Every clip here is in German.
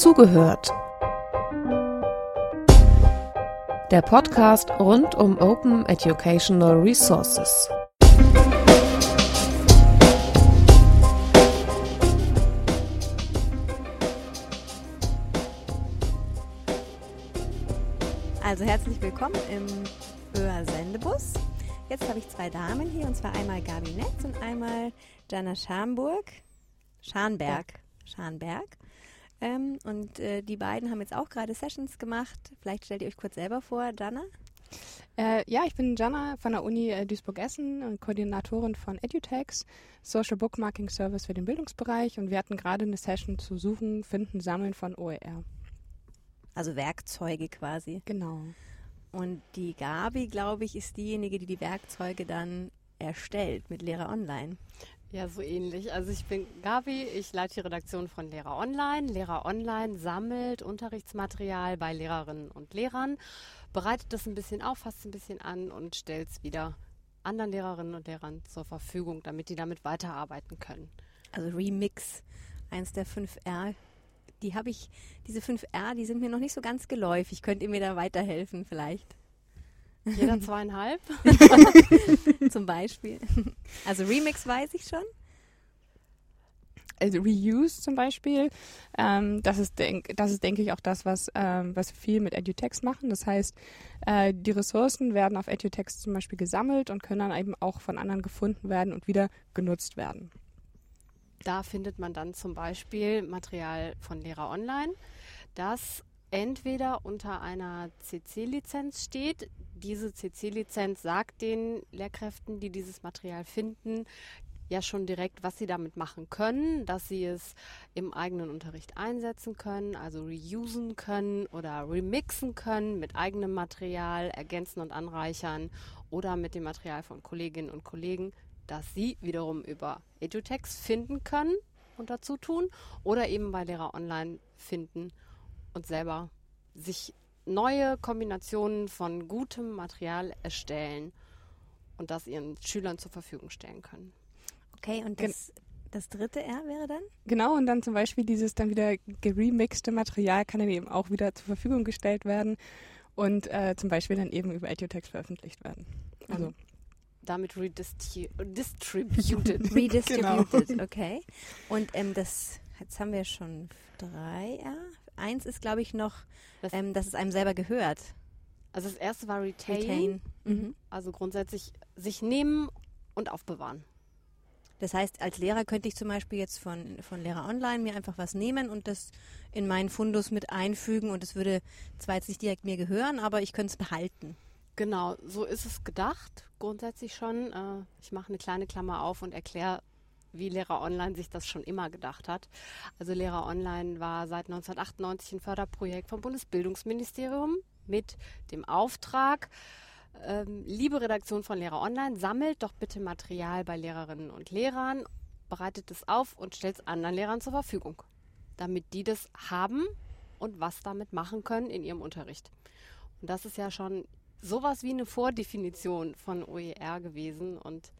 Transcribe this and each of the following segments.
Zugehört. Der Podcast rund um Open Educational Resources. Also herzlich willkommen im ÖR Sendebus. Jetzt habe ich zwei Damen hier, und zwar einmal Gabi Netz und einmal Jana Schamburg. Scharnberg. Scharnberg. Ähm, und äh, die beiden haben jetzt auch gerade Sessions gemacht. Vielleicht stellt ihr euch kurz selber vor, Jana. Äh, ja, ich bin Jana von der Uni äh, Duisburg-Essen und Koordinatorin von EduTex, Social Bookmarking Service für den Bildungsbereich. Und wir hatten gerade eine Session zu Suchen, Finden, Sammeln von OER. Also Werkzeuge quasi. Genau. Und die Gabi, glaube ich, ist diejenige, die die Werkzeuge dann erstellt mit Lehrer Online. Ja, so ähnlich. Also ich bin Gabi, ich leite die Redaktion von Lehrer Online. Lehrer Online sammelt Unterrichtsmaterial bei Lehrerinnen und Lehrern, bereitet das ein bisschen auf, fasst es ein bisschen an und stellt es wieder anderen Lehrerinnen und Lehrern zur Verfügung, damit die damit weiterarbeiten können. Also Remix, eins der 5R. Die habe ich, diese 5R, die sind mir noch nicht so ganz geläufig. Könnt ihr mir da weiterhelfen vielleicht? Jeder zweieinhalb? Zum Beispiel. Also Remix weiß ich schon. Also Reuse zum Beispiel, ähm, das, ist denk, das ist, denke ich, auch das, was, ähm, was wir viel mit EduText machen. Das heißt, äh, die Ressourcen werden auf EduText zum Beispiel gesammelt und können dann eben auch von anderen gefunden werden und wieder genutzt werden. Da findet man dann zum Beispiel Material von Lehrer Online, das entweder unter einer CC-Lizenz steht. Diese CC-Lizenz sagt den Lehrkräften, die dieses Material finden, ja schon direkt, was sie damit machen können, dass sie es im eigenen Unterricht einsetzen können, also reusen können oder remixen können mit eigenem Material, ergänzen und anreichern oder mit dem Material von Kolleginnen und Kollegen, das sie wiederum über EduText finden können und dazu tun oder eben bei Lehrer Online finden und selber sich neue Kombinationen von gutem Material erstellen und das ihren Schülern zur Verfügung stellen können. Okay, und das, das dritte R wäre dann? Genau, und dann zum Beispiel dieses dann wieder geremixte Material kann dann eben auch wieder zur Verfügung gestellt werden und äh, zum Beispiel dann eben über EduText veröffentlicht werden. Also mhm. damit redistributed. redistributed, genau. okay. Und ähm, das, jetzt haben wir schon drei R. Eins ist, glaube ich, noch, ähm, dass es einem selber gehört. Also das erste war Retain. Retain. Mhm. Also grundsätzlich sich nehmen und aufbewahren. Das heißt, als Lehrer könnte ich zum Beispiel jetzt von, von Lehrer Online mir einfach was nehmen und das in meinen Fundus mit einfügen und es würde zwar jetzt nicht direkt mir gehören, aber ich könnte es behalten. Genau, so ist es gedacht, grundsätzlich schon. Äh, ich mache eine kleine Klammer auf und erkläre, wie Lehrer Online sich das schon immer gedacht hat. Also Lehrer Online war seit 1998 ein Förderprojekt vom Bundesbildungsministerium mit dem Auftrag, ähm, liebe Redaktion von Lehrer Online, sammelt doch bitte Material bei Lehrerinnen und Lehrern, bereitet es auf und stellt es anderen Lehrern zur Verfügung, damit die das haben und was damit machen können in ihrem Unterricht. Und das ist ja schon sowas wie eine Vordefinition von OER gewesen und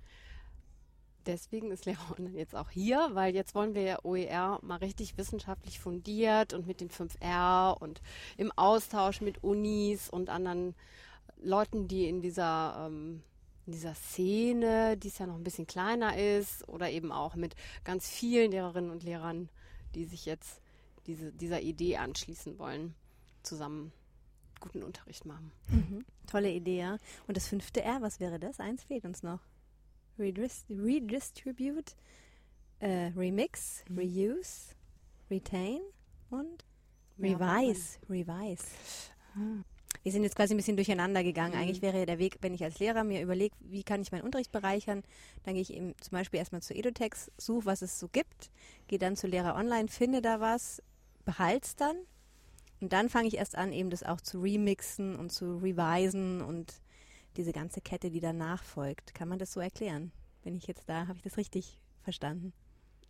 deswegen ist Lehrer Online jetzt auch hier, weil jetzt wollen wir ja OER mal richtig wissenschaftlich fundiert und mit den 5R und im Austausch mit Unis und anderen Leuten, die in dieser, ähm, in dieser Szene, die es ja noch ein bisschen kleiner ist, oder eben auch mit ganz vielen Lehrerinnen und Lehrern, die sich jetzt diese, dieser Idee anschließen wollen, zusammen guten Unterricht machen. Mhm. Tolle Idee, ja. Und das fünfte R, was wäre das? Eins fehlt uns noch. Redist redistribute, äh, Remix, mhm. Reuse, Retain und Revise. Revise. Ah wir sind jetzt quasi ein bisschen durcheinander gegangen. Mhm. Eigentlich wäre der Weg, wenn ich als Lehrer mir überlege, wie kann ich meinen Unterricht bereichern, dann gehe ich eben zum Beispiel erstmal zu Edotex, suche, was es so gibt, gehe dann zu Lehrer Online, finde da was, behalte es dann und dann fange ich erst an, eben das auch zu remixen und zu revisen und diese ganze Kette, die danach folgt. Kann man das so erklären? Bin ich jetzt da, habe ich das richtig verstanden?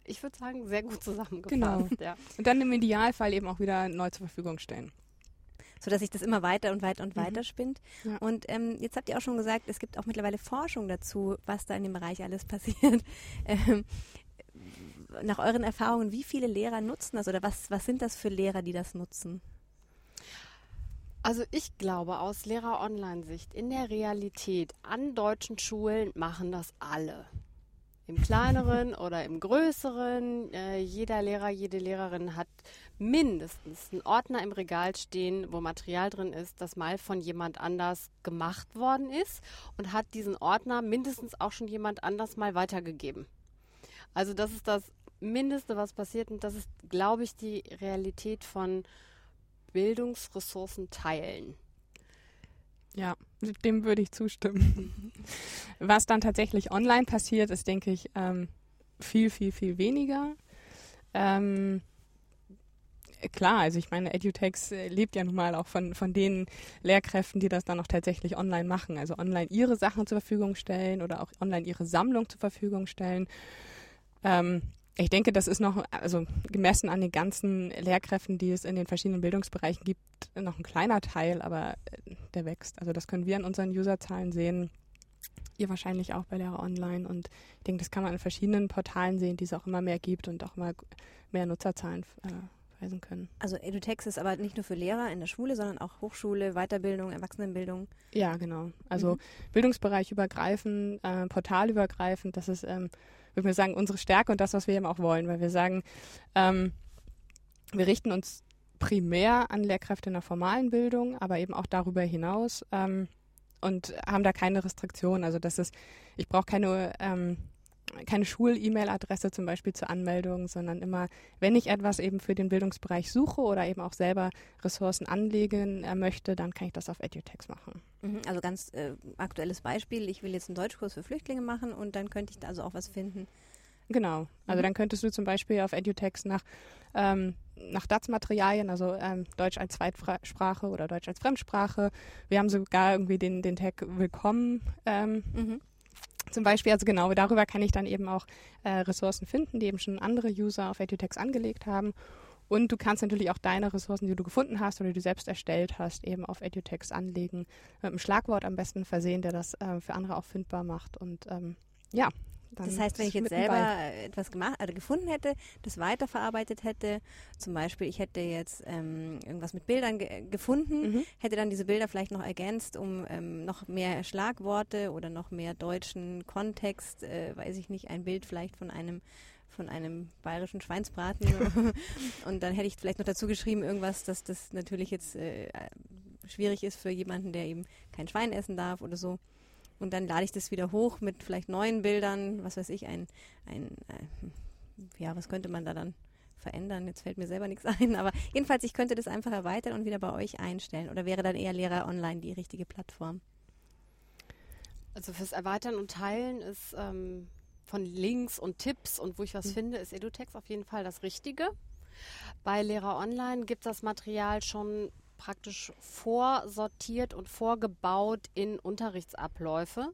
Ich würde sagen, sehr gut zusammengefasst. Genau. Ja. Und dann im Idealfall eben auch wieder neu zur Verfügung stellen so dass sich das immer weiter und weiter und mhm. weiter spinnt. Ja. Und ähm, jetzt habt ihr auch schon gesagt, es gibt auch mittlerweile Forschung dazu, was da in dem Bereich alles passiert. Ähm, nach euren Erfahrungen, wie viele Lehrer nutzen das oder was, was sind das für Lehrer, die das nutzen? Also ich glaube aus Lehrer-Online-Sicht, in der Realität an deutschen Schulen machen das alle. Im kleineren oder im größeren. Äh, jeder Lehrer, jede Lehrerin hat mindestens einen Ordner im Regal stehen, wo Material drin ist, das mal von jemand anders gemacht worden ist und hat diesen Ordner mindestens auch schon jemand anders mal weitergegeben. Also das ist das Mindeste, was passiert und das ist, glaube ich, die Realität von Bildungsressourcen teilen. Ja, dem würde ich zustimmen. Was dann tatsächlich online passiert, ist, denke ich, ähm, viel, viel, viel weniger. Ähm, klar, also ich meine, Edutex äh, lebt ja nun mal auch von, von den Lehrkräften, die das dann auch tatsächlich online machen. Also online ihre Sachen zur Verfügung stellen oder auch online ihre Sammlung zur Verfügung stellen. Ähm, ich denke, das ist noch, also gemessen an den ganzen Lehrkräften, die es in den verschiedenen Bildungsbereichen gibt, noch ein kleiner Teil, aber äh, der wächst. Also das können wir an unseren Userzahlen sehen. Ihr wahrscheinlich auch bei Lehrer Online. Und ich denke, das kann man in verschiedenen Portalen sehen, die es auch immer mehr gibt und auch immer mehr Nutzerzahlen äh, weisen können. Also EduText ist aber nicht nur für Lehrer in der Schule, sondern auch Hochschule, Weiterbildung, Erwachsenenbildung. Ja, genau. Also mhm. Bildungsbereich übergreifend, äh, portalübergreifend, das ist ähm, würde wir sagen, unsere Stärke und das, was wir eben auch wollen, weil wir sagen, ähm, wir richten uns primär an Lehrkräfte in der formalen Bildung, aber eben auch darüber hinaus ähm, und haben da keine Restriktionen. Also das ist, ich brauche keine ähm, keine Schul-E-Mail-Adresse zum Beispiel zur Anmeldung, sondern immer, wenn ich etwas eben für den Bildungsbereich suche oder eben auch selber Ressourcen anlegen äh, möchte, dann kann ich das auf Edutex machen. Mhm, also ganz äh, aktuelles Beispiel, ich will jetzt einen Deutschkurs für Flüchtlinge machen und dann könnte ich da also auch was finden. Genau, also mhm. dann könntest du zum Beispiel auf Edutex nach, ähm, nach DATS-Materialien, also ähm, Deutsch als Zweitsprache oder Deutsch als Fremdsprache. Wir haben sogar irgendwie den, den Tag Willkommen ähm, mhm zum Beispiel, also genau, darüber kann ich dann eben auch äh, Ressourcen finden, die eben schon andere User auf Edutex angelegt haben. Und du kannst natürlich auch deine Ressourcen, die du gefunden hast oder die du selbst erstellt hast, eben auf Edutex anlegen. Mit einem Schlagwort am besten versehen, der das äh, für andere auch findbar macht. Und ähm, ja, das heißt, wenn ich jetzt selber bei. etwas gemacht, also gefunden hätte, das weiterverarbeitet hätte, zum Beispiel, ich hätte jetzt ähm, irgendwas mit Bildern ge gefunden, mhm. hätte dann diese Bilder vielleicht noch ergänzt, um ähm, noch mehr Schlagworte oder noch mehr deutschen Kontext, äh, weiß ich nicht, ein Bild vielleicht von einem von einem bayerischen Schweinsbraten und dann hätte ich vielleicht noch dazu geschrieben irgendwas, dass das natürlich jetzt äh, schwierig ist für jemanden, der eben kein Schwein essen darf oder so. Und dann lade ich das wieder hoch mit vielleicht neuen Bildern, was weiß ich, ein, ein äh, ja, was könnte man da dann verändern? Jetzt fällt mir selber nichts ein, aber jedenfalls, ich könnte das einfach erweitern und wieder bei euch einstellen. Oder wäre dann eher Lehrer online die richtige Plattform? Also fürs Erweitern und Teilen ist ähm, von Links und Tipps und wo ich was mhm. finde, ist Edutext auf jeden Fall das Richtige. Bei Lehrer Online gibt das Material schon praktisch vorsortiert und vorgebaut in Unterrichtsabläufe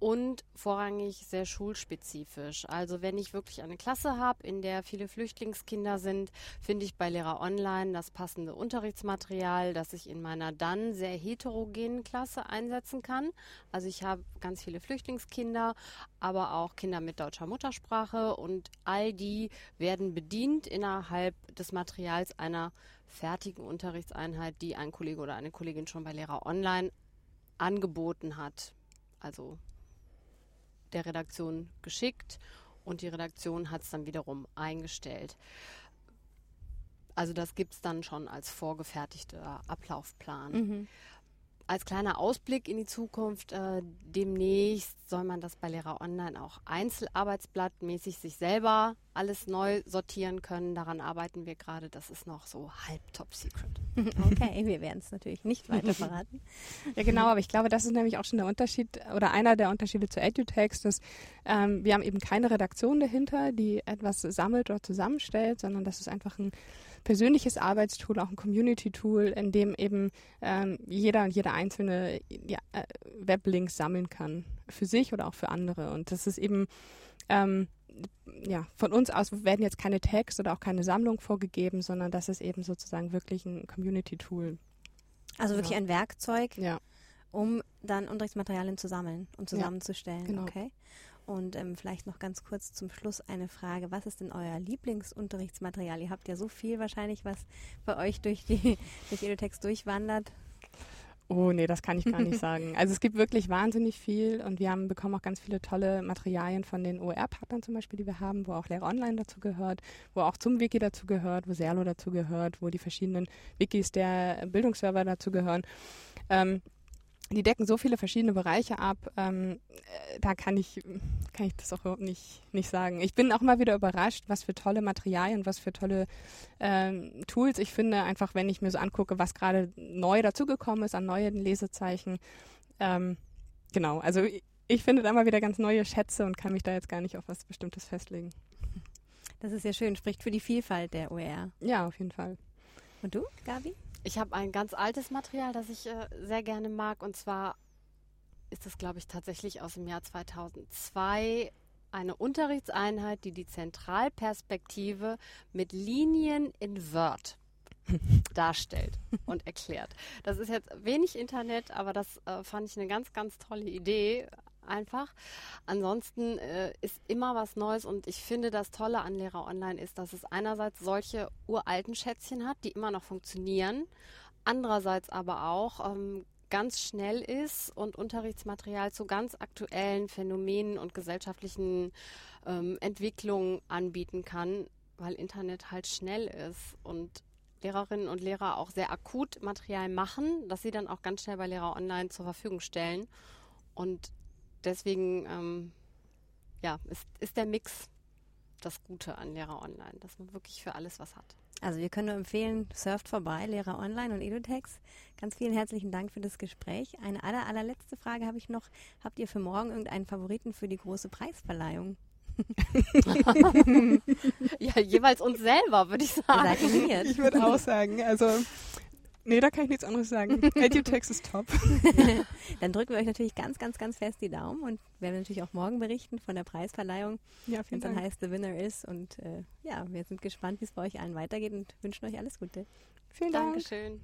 und vorrangig sehr schulspezifisch. Also wenn ich wirklich eine Klasse habe, in der viele Flüchtlingskinder sind, finde ich bei Lehrer Online das passende Unterrichtsmaterial, das ich in meiner dann sehr heterogenen Klasse einsetzen kann. Also ich habe ganz viele Flüchtlingskinder, aber auch Kinder mit deutscher Muttersprache und all die werden bedient innerhalb des Materials einer fertigen Unterrichtseinheit, die ein Kollege oder eine Kollegin schon bei Lehrer Online angeboten hat. Also der Redaktion geschickt und die Redaktion hat es dann wiederum eingestellt. Also das gibt es dann schon als vorgefertigter Ablaufplan. Mhm als kleiner Ausblick in die Zukunft, äh, demnächst soll man das bei Lehrer Online auch einzelarbeitsblattmäßig sich selber alles neu sortieren können. Daran arbeiten wir gerade. Das ist noch so halb top secret. Okay, wir werden es natürlich nicht weiter verraten. ja, genau, aber ich glaube, das ist nämlich auch schon der Unterschied oder einer der Unterschiede zu EduText, dass ähm, wir haben eben keine Redaktion dahinter, die etwas sammelt oder zusammenstellt, sondern das ist einfach ein persönliches Arbeitstool, auch ein Community-Tool, in dem eben ähm, jeder und jede einzelne ja, äh, Weblinks sammeln kann. Für sich oder auch für andere. Und das ist eben ähm, ja, von uns aus werden jetzt keine Tags oder auch keine Sammlung vorgegeben, sondern das ist eben sozusagen wirklich ein Community-Tool. Also wirklich ja. ein Werkzeug, ja. um dann Unterrichtsmaterialien zu sammeln und zusammenzustellen. Ja, genau. Okay. Und ähm, vielleicht noch ganz kurz zum Schluss eine Frage. Was ist denn euer Lieblingsunterrichtsmaterial? Ihr habt ja so viel wahrscheinlich, was bei euch durch die durch Edotext durchwandert. Oh nee, das kann ich gar nicht sagen. Also es gibt wirklich wahnsinnig viel und wir haben bekommen auch ganz viele tolle Materialien von den OER-Partnern zum Beispiel, die wir haben, wo auch Lehrer Online dazu gehört, wo auch zum Wiki dazu gehört, wo Serlo dazu gehört, wo die verschiedenen Wikis der Bildungsserver dazu gehören. Ähm, die decken so viele verschiedene Bereiche ab, ähm, äh, da kann ich, kann ich das auch überhaupt nicht, nicht sagen. Ich bin auch mal wieder überrascht, was für tolle Materialien, was für tolle ähm, Tools ich finde, einfach wenn ich mir so angucke, was gerade neu dazugekommen ist an neuen Lesezeichen. Ähm, genau, also ich, ich finde da mal wieder ganz neue Schätze und kann mich da jetzt gar nicht auf was Bestimmtes festlegen. Das ist ja schön, spricht für die Vielfalt der OER. Ja, auf jeden Fall. Und du, Gabi? Ich habe ein ganz altes Material, das ich äh, sehr gerne mag. Und zwar ist es, glaube ich, tatsächlich aus dem Jahr 2002 eine Unterrichtseinheit, die die Zentralperspektive mit Linien in Word darstellt und erklärt. Das ist jetzt wenig Internet, aber das äh, fand ich eine ganz, ganz tolle Idee einfach. Ansonsten äh, ist immer was Neues und ich finde, das Tolle an Lehrer Online ist, dass es einerseits solche uralten Schätzchen hat, die immer noch funktionieren, andererseits aber auch ähm, ganz schnell ist und Unterrichtsmaterial zu ganz aktuellen Phänomenen und gesellschaftlichen ähm, Entwicklungen anbieten kann, weil Internet halt schnell ist und Lehrerinnen und Lehrer auch sehr akut Material machen, das sie dann auch ganz schnell bei Lehrer Online zur Verfügung stellen. Und deswegen ähm, ja, ist, ist der Mix das Gute an Lehrer Online, dass man wirklich für alles was hat. Also wir können nur empfehlen, surft vorbei, Lehrer Online und Edotex. Ganz vielen herzlichen Dank für das Gespräch. Eine aller, allerletzte Frage habe ich noch. Habt ihr für morgen irgendeinen Favoriten für die große Preisverleihung? ja, jeweils uns selber, würde ich sagen. Ich würde auch sagen, also Nee, da kann ich nichts anderes sagen. EduText ist top. Dann drücken wir euch natürlich ganz, ganz, ganz fest die Daumen und werden natürlich auch morgen berichten von der Preisverleihung, ja, wenn es dann heißt, The Winner ist. Und äh, ja, wir sind gespannt, wie es bei euch allen weitergeht und wünschen euch alles Gute. Vielen Dank. Dankeschön.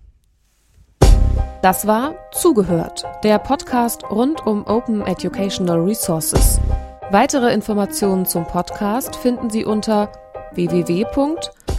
Das war Zugehört, der Podcast rund um Open Educational Resources. Weitere Informationen zum Podcast finden Sie unter